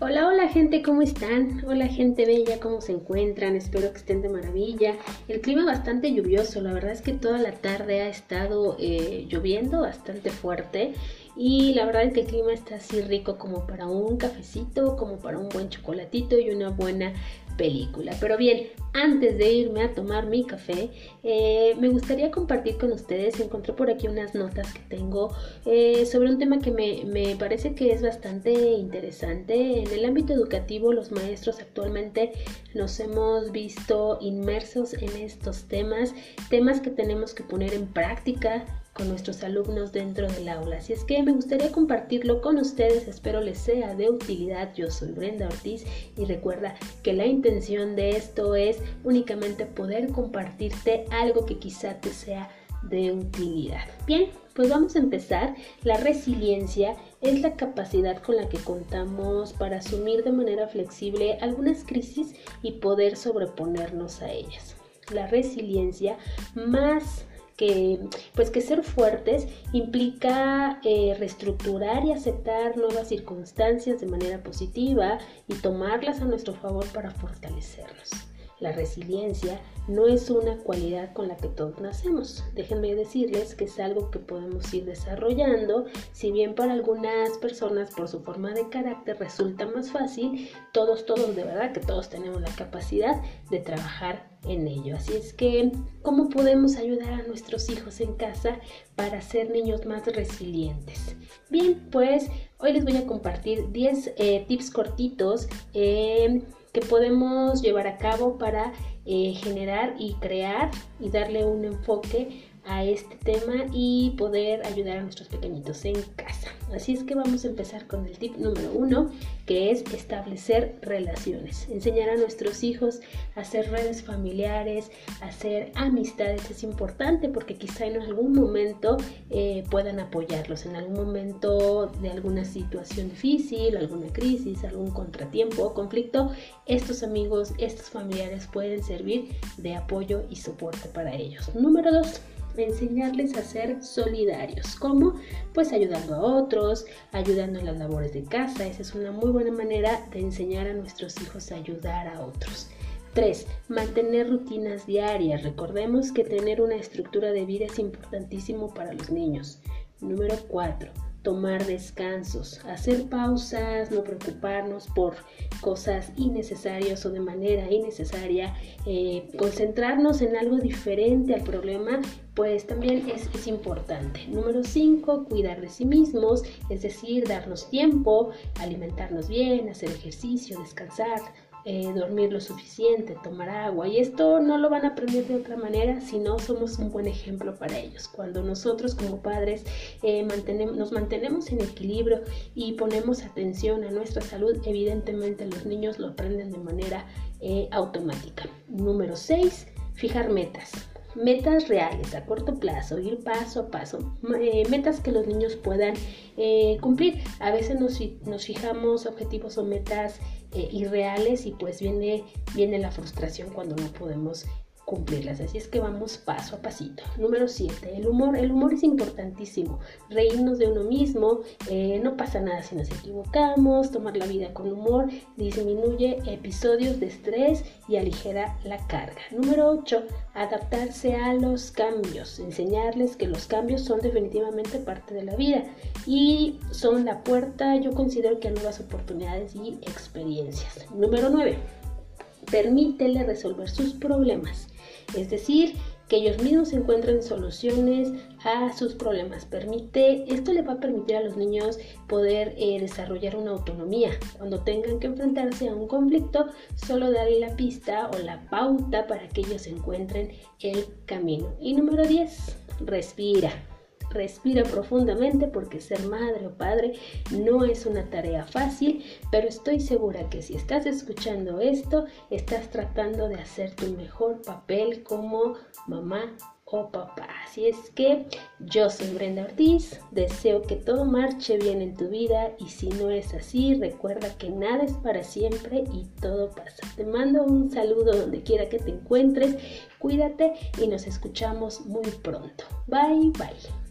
Hola, hola gente, ¿cómo están? Hola gente bella, ¿cómo se encuentran? Espero que estén de maravilla. El clima bastante lluvioso, la verdad es que toda la tarde ha estado eh, lloviendo bastante fuerte y la verdad es que el clima está así rico como para un cafecito, como para un buen chocolatito y una buena película. Pero bien, antes de irme a tomar mi café, eh, me gustaría compartir con ustedes, encontré por aquí unas notas que tengo eh, sobre un tema que me, me, parece que es bastante interesante. En el ámbito educativo, los maestros actualmente nos hemos visto inmersos en estos temas, temas que tenemos que poner en práctica con nuestros alumnos dentro del aula. Así es que me gustaría compartirlo con ustedes, espero les sea de utilidad. Yo soy Brenda Ortiz y recuerda que la intención de esto es únicamente poder compartirte algo que quizá te sea de utilidad. Bien, pues vamos a empezar. La resiliencia es la capacidad con la que contamos para asumir de manera flexible algunas crisis y poder sobreponernos a ellas. La resiliencia más que, pues que ser fuertes implica eh, reestructurar y aceptar nuevas circunstancias de manera positiva y tomarlas a nuestro favor para fortalecernos. La resiliencia no es una cualidad con la que todos nacemos. Déjenme decirles que es algo que podemos ir desarrollando, si bien para algunas personas por su forma de carácter resulta más fácil, todos, todos, de verdad que todos tenemos la capacidad de trabajar en ello. Así es que, ¿cómo podemos ayudar a nuestros hijos en casa para ser niños más resilientes? Bien, pues hoy les voy a compartir 10 eh, tips cortitos. Que podemos llevar a cabo para eh, generar y crear y darle un enfoque a este tema y poder ayudar a nuestros pequeñitos en casa. Así es que vamos a empezar con el tip número uno, que es establecer relaciones. Enseñar a nuestros hijos a hacer redes familiares, a hacer amistades es importante porque quizá en algún momento eh, puedan apoyarlos, en algún momento de alguna situación difícil, alguna crisis, algún contratiempo o conflicto, estos amigos, estos familiares pueden servir de apoyo y soporte para ellos. Número dos, enseñarles a ser solidarios. ¿Cómo? Pues ayudando a otros, ayudando en las labores de casa. Esa es una muy buena manera de enseñar a nuestros hijos a ayudar a otros. 3. Mantener rutinas diarias. Recordemos que tener una estructura de vida es importantísimo para los niños. Número 4 tomar descansos, hacer pausas, no preocuparnos por cosas innecesarias o de manera innecesaria, eh, concentrarnos en algo diferente al problema, pues también es, es importante. Número 5, cuidar de sí mismos, es decir, darnos tiempo, alimentarnos bien, hacer ejercicio, descansar, eh, dormir lo suficiente, tomar agua. Y esto no lo van a aprender de otra manera si no somos un buen ejemplo para ellos. Cuando nosotros como padres eh, nos mantenemos en equilibrio y ponemos atención a nuestra salud, evidentemente los niños lo aprenden de manera eh, automática. Número 6, fijar metas metas reales a corto plazo, ir paso a paso, metas que los niños puedan cumplir. A veces nos, nos, fijamos objetivos o metas eh, irreales y pues viene, viene la frustración cuando no podemos cumplirlas. Así es que vamos paso a pasito. Número 7, el humor. El humor es importantísimo. Reírnos de uno mismo, eh, no pasa nada si nos equivocamos, tomar la vida con humor disminuye episodios de estrés y aligera la carga. Número 8, adaptarse a los cambios. Enseñarles que los cambios son definitivamente parte de la vida y son la puerta, yo considero que a nuevas oportunidades y experiencias. Número 9 permítele resolver sus problemas. Es decir, que ellos mismos encuentren soluciones a sus problemas. Permite, esto le va a permitir a los niños poder eh, desarrollar una autonomía. Cuando tengan que enfrentarse a un conflicto, solo darle la pista o la pauta para que ellos encuentren el camino. Y número 10, respira. Respira profundamente porque ser madre o padre no es una tarea fácil, pero estoy segura que si estás escuchando esto, estás tratando de hacer tu mejor papel como mamá o papá. Así es que yo soy Brenda Ortiz, deseo que todo marche bien en tu vida y si no es así, recuerda que nada es para siempre y todo pasa. Te mando un saludo donde quiera que te encuentres, cuídate y nos escuchamos muy pronto. Bye bye.